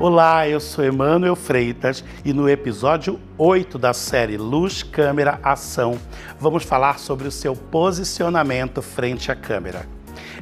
Olá, eu sou Emanuel Freitas e no episódio 8 da série Luz, Câmera, Ação, vamos falar sobre o seu posicionamento frente à câmera.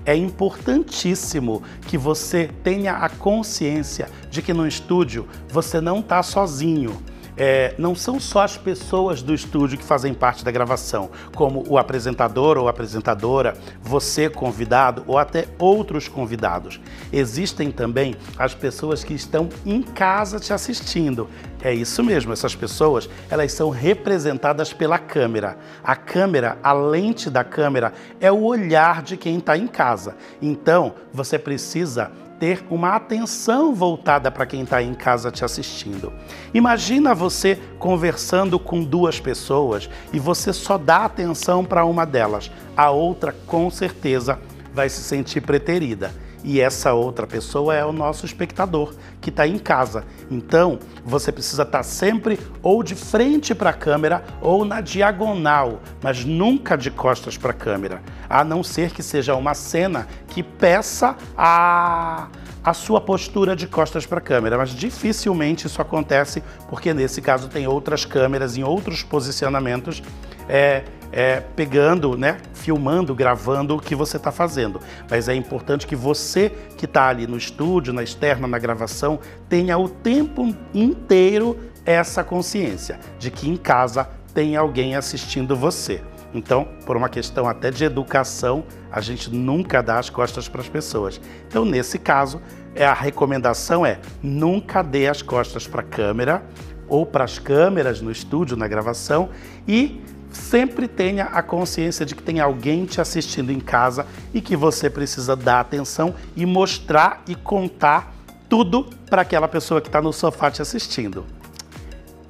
É importantíssimo que você tenha a consciência de que no estúdio você não está sozinho é, não são só as pessoas do estúdio que fazem parte da gravação, como o apresentador ou apresentadora, você convidado ou até outros convidados. Existem também as pessoas que estão em casa te assistindo. É isso mesmo, essas pessoas, elas são representadas pela câmera. A câmera, a lente da câmera, é o olhar de quem está em casa. Então, você precisa ter uma atenção voltada para quem está em casa te assistindo. Imagina você conversando com duas pessoas e você só dá atenção para uma delas, a outra com certeza vai se sentir preterida. E essa outra pessoa é o nosso espectador que está em casa. Então, você precisa estar tá sempre ou de frente para a câmera ou na diagonal, mas nunca de costas para a câmera, a não ser que seja uma cena que peça a a sua postura de costas para a câmera, mas dificilmente isso acontece porque nesse caso tem outras câmeras em outros posicionamentos. É, é, pegando, né, filmando, gravando o que você está fazendo. Mas é importante que você que está ali no estúdio, na externa, na gravação, tenha o tempo inteiro essa consciência de que em casa tem alguém assistindo você. Então, por uma questão até de educação, a gente nunca dá as costas para as pessoas. Então, nesse caso, é a recomendação é nunca dê as costas para a câmera ou para as câmeras no estúdio, na gravação e sempre tenha a consciência de que tem alguém te assistindo em casa e que você precisa dar atenção e mostrar e contar tudo para aquela pessoa que está no sofá te assistindo.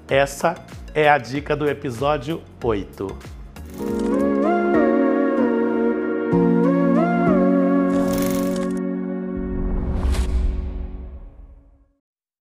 Essa é a dica do episódio 8.